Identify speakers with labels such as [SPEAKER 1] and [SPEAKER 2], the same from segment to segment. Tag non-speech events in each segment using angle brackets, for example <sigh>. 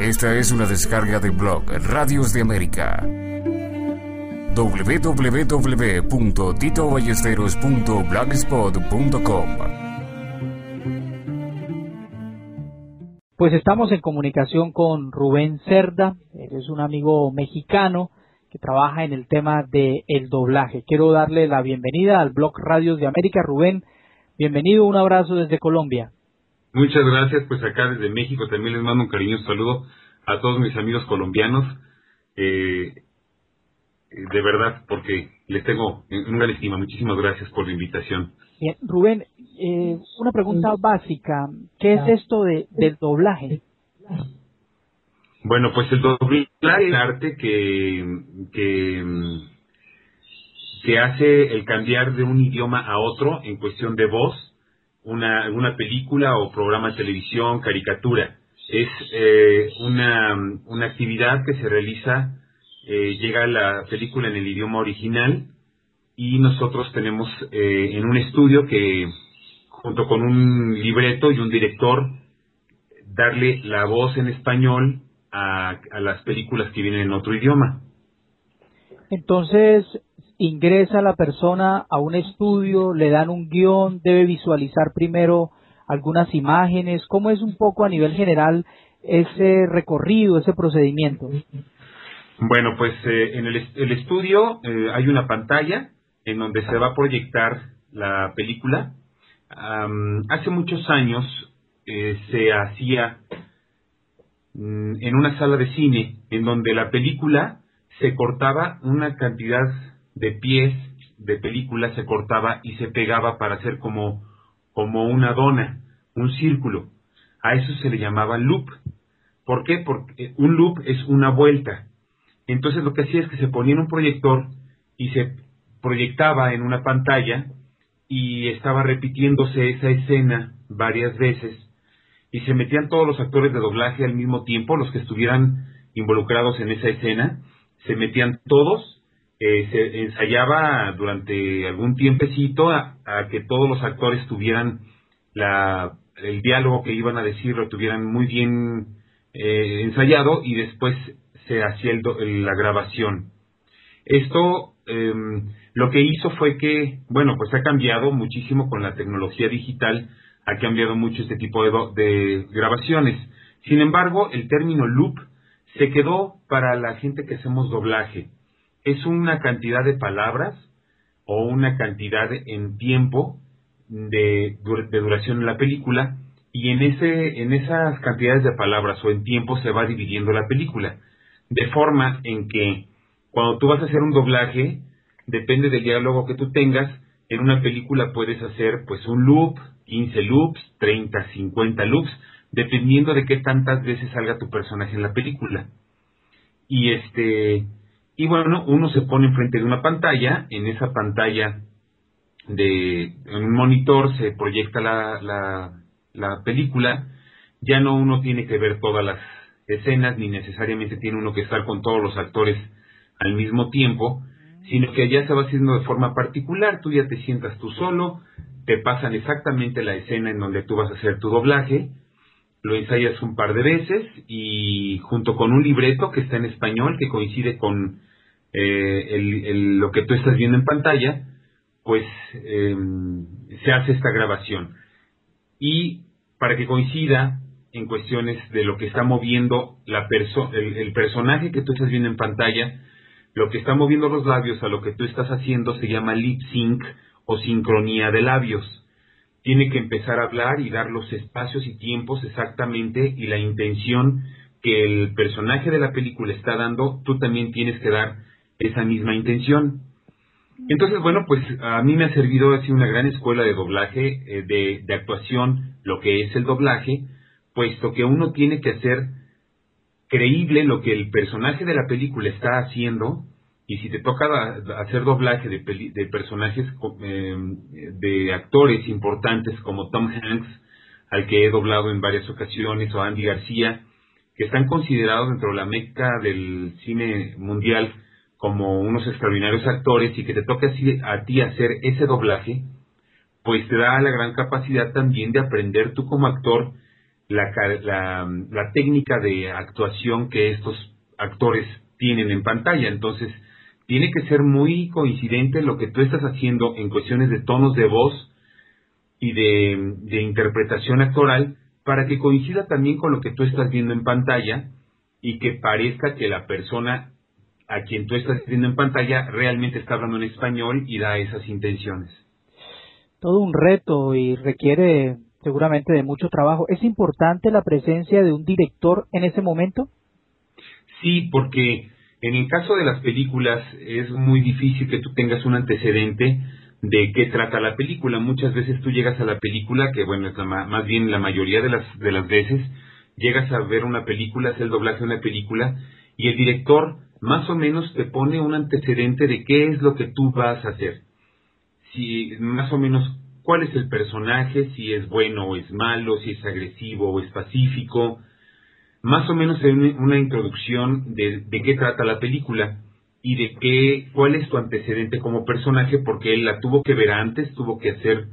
[SPEAKER 1] Esta es una descarga de blog Radios de América. www.titoballesteros.blogspot.com
[SPEAKER 2] Pues estamos en comunicación con Rubén Cerda, él es un amigo mexicano que trabaja en el tema del el doblaje. Quiero darle la bienvenida al blog Radios de América. Rubén, bienvenido, un abrazo desde Colombia.
[SPEAKER 3] Muchas gracias, pues acá desde México también les mando un cariñoso saludo a todos mis amigos colombianos. Eh, de verdad, porque les tengo en gran estima. Muchísimas gracias por la invitación.
[SPEAKER 2] Bien, Rubén, eh, una pregunta básica. ¿Qué es esto de, del doblaje?
[SPEAKER 3] Bueno, pues el doblaje es el arte que, que, que hace el cambiar de un idioma a otro en cuestión de voz una, una película o programa de televisión, caricatura. Es eh, una, una actividad que se realiza, eh, llega la película en el idioma original y nosotros tenemos eh, en un estudio que, junto con un libreto y un director, darle la voz en español a, a las películas que vienen en otro idioma.
[SPEAKER 2] Entonces, ingresa la persona a un estudio, le dan un guion, debe visualizar primero algunas imágenes. ¿Cómo es un poco a nivel general ese recorrido, ese procedimiento?
[SPEAKER 3] Bueno, pues eh, en el, estudio eh, hay una pantalla en donde se va a proyectar la película. hace muchos años eh, se hacía mm, en una sala de cine en donde la película se cortaba una cantidad de pies de película se cortaba y se pegaba para hacer como, como una dona, un círculo. A eso se le llamaba loop. ¿Por qué? Porque un loop es una vuelta. Entonces lo que hacía es que se ponía en un proyector y se proyectaba en una pantalla y estaba repitiéndose esa escena varias veces y se metían todos los actores de doblaje al mismo tiempo, los que estuvieran involucrados en esa escena, se metían todos eh, se ensayaba durante algún tiempecito a, que todos los actores tuvieran la, el diálogo que iban a decir lo tuvieran muy bien eh, ensayado y después se hacía la grabación. Esto em, lo que hizo fue que, bueno, pues ha cambiado muchísimo con la tecnología digital, ha cambiado mucho este tipo de, de grabaciones. Sin embargo, el término loop se quedó para la gente que hacemos doblaje es una cantidad de palabras o una cantidad en tiempo de, duración en la película y en ese en esas cantidades de palabras o en tiempo se va dividiendo la película de forma en que cuando tú vas a hacer un doblaje depende del diálogo que tú tengas en una película puedes hacer pues un loop 15 loops 30 50 loops dependiendo de qué tantas veces salga tu personaje en la película. Y este y bueno, uno se pone enfrente de una pantalla, en esa pantalla de un monitor se proyecta la, la, la película, ya no uno tiene que ver todas las escenas, ni necesariamente tiene uno que estar con todos los actores al mismo tiempo, sino que ya se va haciendo de forma particular, tú ya te sientas tú solo, te pasan exactamente la escena en donde tú vas a hacer tu doblaje, lo ensayas un par de veces y junto con un libreto que está en español, que coincide con eh, lo que tú estás viendo en pantalla, pues em, se hace esta grabación. Y para que coincida en cuestiones de lo que está moviendo la el, el, personaje que tú estás viendo en pantalla, lo que está moviendo los labios a lo que tú estás haciendo se llama lip sync o sincronía de labios. Tiene que empezar a hablar y dar los espacios y tiempos exactamente y la intención que el personaje de la película está dando, tú también tienes que dar esa misma intención. Entonces, bueno, pues a mí me ha servido así una gran escuela de doblaje, eh, de, actuación, lo que es el doblaje, puesto que uno tiene que hacer creíble lo que el personaje de la película está haciendo y si te toca hacer doblaje de, de personajes eh, de actores importantes como Tom Hanks, al que he doblado en varias ocasiones, o Andy García, que están considerados dentro de la meca del cine mundial como unos extraordinarios actores y que te toque a ti hacer ese doblaje, pues te da la gran capacidad también de aprender tú como actor la, la técnica de actuación que estos actores tienen en pantalla. Entonces, tiene que ser muy coincidente lo que tú estás haciendo en cuestiones de tonos de voz y de, interpretación actoral para que coincida también con lo que tú estás viendo en pantalla y que parezca que la persona a quien tú estás viendo en pantalla realmente está hablando en español y da esas intenciones.
[SPEAKER 2] Todo un reto y requiere seguramente de mucho trabajo. ¿Es importante la presencia de un director en ese momento?
[SPEAKER 3] Sí, porque en el caso de las películas es muy difícil que tú tengas un antecedente de qué trata la película. Muchas veces tú llegas a la película, que bueno, es más bien la mayoría de las, de las veces, llegas a ver una película, hacer el doblaje de una película, y el director más o menos te pone un antecedente de qué es lo que tú vas a hacer. Si más o menos cuál es el personaje, si es bueno o es malo, si es agresivo o es pacífico, más o menos en una introducción de, qué trata la película y de qué, cuál es tu antecedente como personaje, porque él la tuvo que ver antes, tuvo que hacer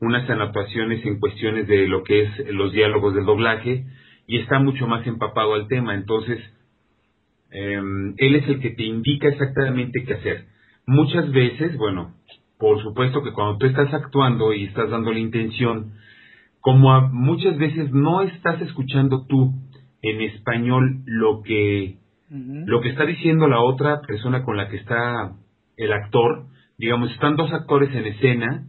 [SPEAKER 3] unas anotaciones en cuestiones de lo que es los diálogos del doblaje y está mucho más empapado al tema. Entonces, em, él es el que te indica exactamente qué hacer. Muchas veces, bueno, por supuesto que cuando tú estás actuando y estás dando la intención, como muchas veces no estás escuchando tú en español lo que, lo que está diciendo la otra persona con la que está el actor. Digamos, están dos actores en escena,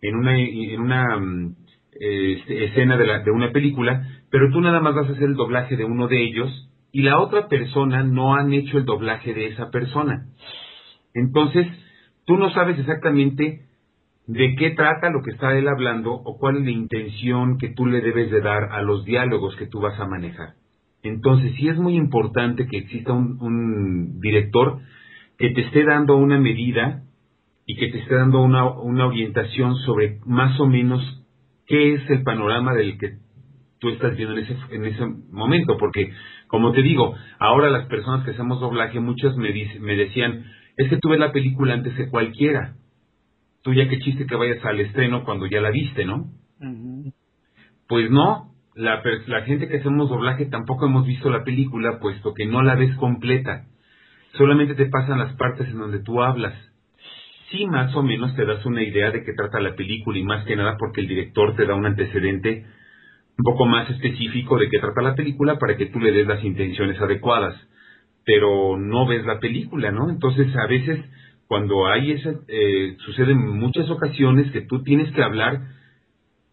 [SPEAKER 3] en una, en una mm, este, escena de, la, de una película, pero tú nada más vas a hacer el doblaje de uno de ellos y la otra persona no han hecho el doblaje de esa persona. Entonces, tú no sabes exactamente de qué trata lo que está él hablando o cuál es la intención que tú le debes de dar a los diálogos que tú vas a manejar. Entonces, sí es muy importante que exista un, director que te esté dando una medida y que te esté dando una, orientación sobre más o menos qué es el panorama del que tú estás viendo en ese, en ese momento, porque como te digo, ahora las personas que hacemos doblaje, muchas me, me decían, es que tú ves la película antes de cualquiera. Tú ya qué chiste que vayas al estreno cuando ya la viste, ¿no? Pues no, la, la gente que hacemos doblaje tampoco hemos visto la película, puesto que no la ves completa. Solamente te pasan las partes en donde tú hablas. Sí, más o menos te das una idea de qué trata la película y más que nada porque el director te da un antecedente un poco más específico de qué trata la película para que tú le des las intenciones adecuadas. Pero no ves la película, ¿no? Entonces a veces cuando hay esa, eh, sucede en muchas ocasiones que tú tienes que hablar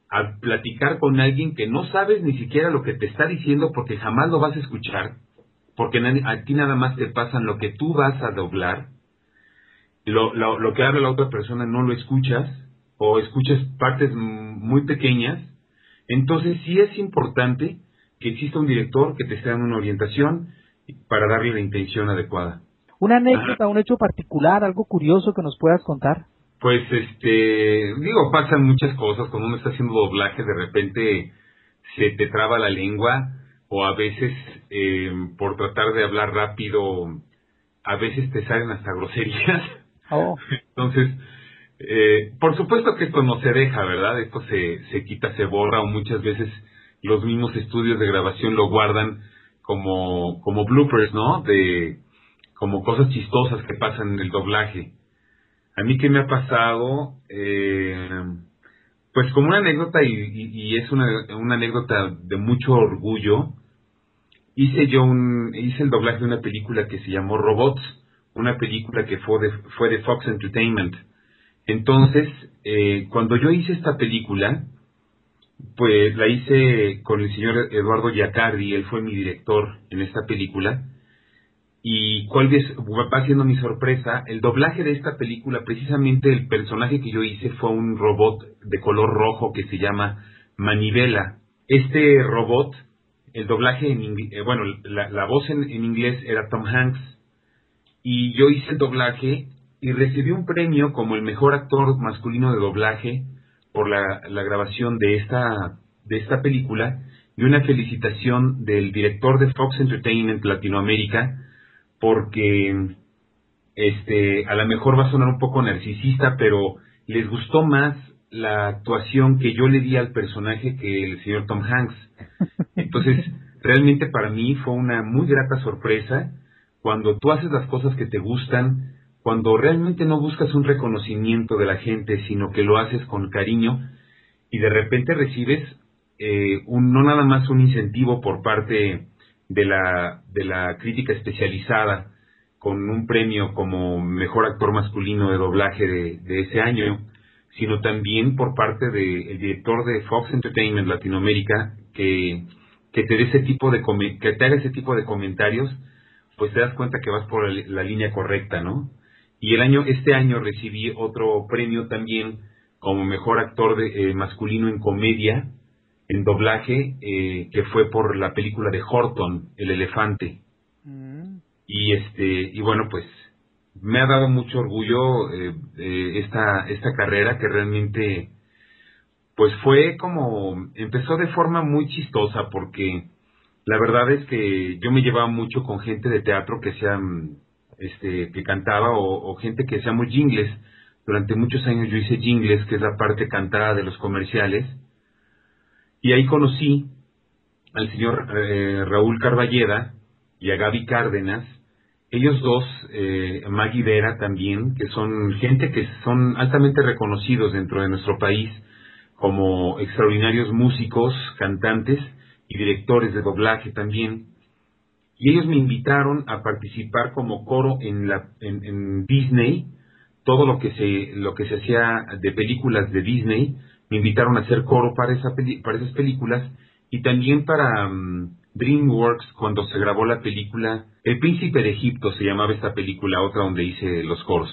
[SPEAKER 3] a platicar con alguien que no sabes ni siquiera lo que te está diciendo porque jamás lo vas a escuchar, porque a ti nada más te pasan lo que tú vas a doblar, lo, lo, que habla la otra persona no lo escuchas o escuchas partes muy pequeñas, entonces sí es importante que exista un director que te esté dando una orientación para darle la intención adecuada.
[SPEAKER 2] Una anécdota, un hecho particular, algo curioso que nos puedas contar.
[SPEAKER 3] Pues, este, digo, pasan muchas cosas. Cuando uno está haciendo doblaje, de repente se te traba la lengua o a veces eh, por tratar de hablar rápido, a veces te salen hasta groserías. Oh. <laughs> Entonces, eh, por supuesto que esto no se deja, ¿verdad? Esto se, se quita, se borra o muchas veces los mismos estudios de grabación lo guardan como, como bloopers, ¿no? De, como cosas chistosas que pasan en el doblaje. A mí qué me ha pasado, eh, pues como una anécdota y, es una, anécdota de mucho orgullo, hice yo un, hice el doblaje de una película que se llamó Robots, una película que fue de, fue de Fox Entertainment. Entonces, eh, cuando yo hice esta película, pues la hice con el señor Eduardo Giacardi, él fue mi director en esta película, y cuál va siendo mi sorpresa, el doblaje de esta película, precisamente el personaje que yo hice fue un robot de color rojo que se llama Manivela. Este robot, el doblaje en eh, bueno, la, voz en, inglés era Tom Hanks, y yo hice el doblaje y recibí un premio como el mejor actor masculino de doblaje por la, la grabación de esta, de esta película y una felicitación del director de Fox Entertainment Latinoamérica, porque este a lo mejor va a sonar un poco narcisista, pero les gustó más la actuación que yo le di al personaje que el señor Tom Hanks. Entonces, realmente para mí fue una muy grata sorpresa cuando tú haces las cosas que te gustan, cuando realmente no buscas un reconocimiento de la gente, sino que lo haces con cariño y de repente recibes eh, un, no nada más un incentivo por parte de la, de la crítica especializada con un premio como mejor actor masculino de doblaje de, ese año, sino también por parte del director de Fox Entertainment Latinoamérica que, que te dé ese tipo de que te haga ese tipo de comentarios, pues te das cuenta que vas por la, línea correcta, ¿no? Y el año, este año recibí otro premio también como mejor actor de, eh, masculino en comedia en doblaje eh, que fue por la película de Horton, El elefante. Mm. Y este y bueno, pues me ha dado mucho orgullo eh, esta esta carrera que realmente pues fue como empezó de forma muy chistosa porque la verdad es que yo me llevaba mucho con gente de teatro que sean este que cantaba o, gente que muy jingles. Durante muchos años yo hice jingles, que es la parte cantada de los comerciales y ahí conocí al señor eh, Raúl Carballeda y a Gaby Cárdenas, ellos dos, eh, Maggie Vera también, que son gente que son altamente reconocidos dentro de nuestro país como extraordinarios músicos, cantantes y directores de doblaje también. Y ellos me invitaron a participar como coro en, la, en, Disney, todo lo que se, lo que se hacía de películas de Disney, me invitaron a hacer coro para, esa para esas películas y también para mm, DreamWorks cuando se grabó la película El Príncipe de Egipto se llamaba esta película, otra donde hice los coros.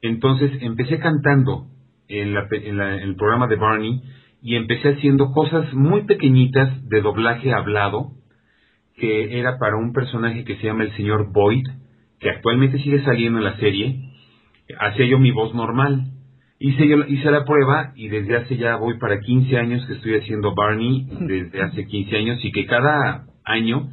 [SPEAKER 3] Entonces empecé cantando en, en el programa de Barney y empecé haciendo cosas muy pequeñitas de doblaje hablado, que era para un personaje que se llama el señor Boyd, que actualmente sigue saliendo en la serie, hacía yo mi voz normal. Hice, hice la prueba y desde hace ya voy para 15 años que estoy haciendo Barney, <laughs> desde hace 15 años, y que cada año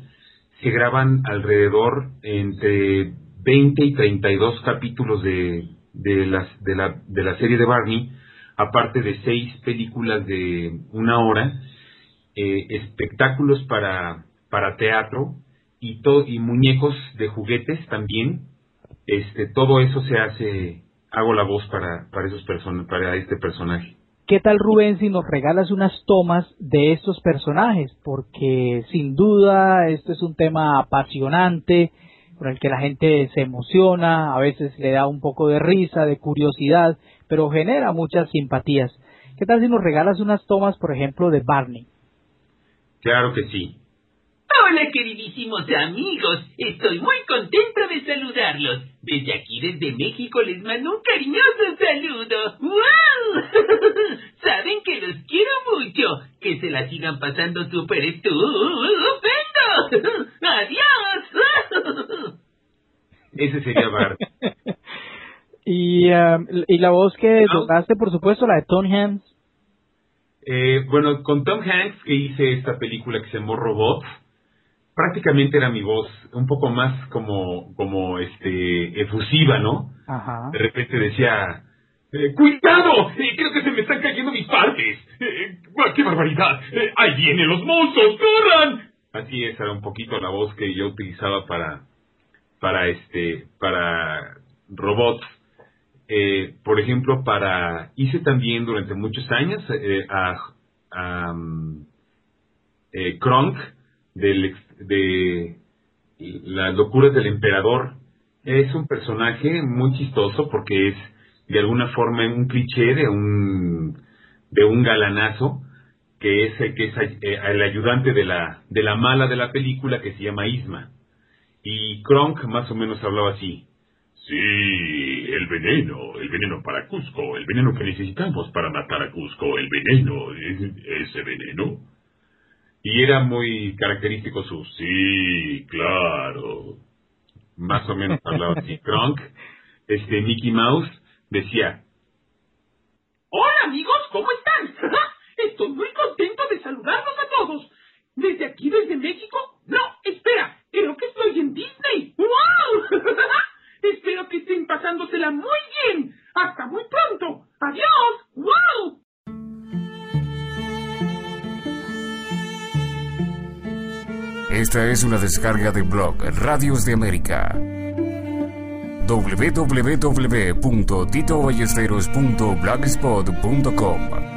[SPEAKER 3] se graban alrededor entre 20 y 32 capítulos de, de, las, de, la, de la serie de Barney, aparte de seis películas de una hora, eh, espectáculos para, para teatro y, todo, y muñecos de juguetes también. Este, todo eso se hace hago la voz para, para, esos para este personaje.
[SPEAKER 2] ¿Qué tal Rubén si nos regalas unas tomas de estos personajes? Porque sin duda esto es un tema apasionante, con el que la gente se emociona, a veces le da un poco de risa, de curiosidad, pero genera muchas simpatías. ¿Qué tal si nos regalas unas tomas, por ejemplo, de Barney?
[SPEAKER 3] Claro que sí.
[SPEAKER 4] Hola, queridísimos amigos. Estoy muy contento de saludarlos. Desde aquí, desde México, les mando un cariñoso saludo. ¡Wow! <laughs> Saben que los quiero mucho. Que se la sigan pasando súper estupendo. <laughs> ¡Adiós! <laughs>
[SPEAKER 3] Ese sería Bart.
[SPEAKER 2] y, um, y la voz que tocaste, por supuesto, la de Tom Hanks.
[SPEAKER 3] Eh, bueno, con Tom Hanks que hice esta película que se llamó Robot, prácticamente era mi voz, un poco más como, como este, efusiva, ¿no? Ajá. De repente decía, eh, ¡Cuidado! Eh, creo que se me están cayendo mis partes. Eh, ¡Qué barbaridad! ¡Ahí vienen los monstruos! ¡Corran! Así es, era un poquito la voz que yo utilizaba para, para este, para robots. por ejemplo, para, hice también durante muchos años a, a um, Kronk del, de las locuras del emperador. Es un personaje muy chistoso porque es de alguna forma un cliché de un de un galanazo que es que es eh, el ayudante de la de la mala de la película que se llama Isma. Y Kronk más o menos hablaba así.
[SPEAKER 5] Sí, el veneno, el veneno para Cusco, el veneno que necesitamos para matar a Cusco, el veneno, ese veneno.
[SPEAKER 3] Y era muy característico su
[SPEAKER 5] sí, claro.
[SPEAKER 3] Más o menos hablaba así. <laughs> Kronk, este Mickey Mouse, decía,
[SPEAKER 4] Hola amigos, ¿cómo están? Estoy muy contento de saludarlos a todos.
[SPEAKER 1] Esta es una descarga de blog Radios de América. www.titoballesteros.blogspot.com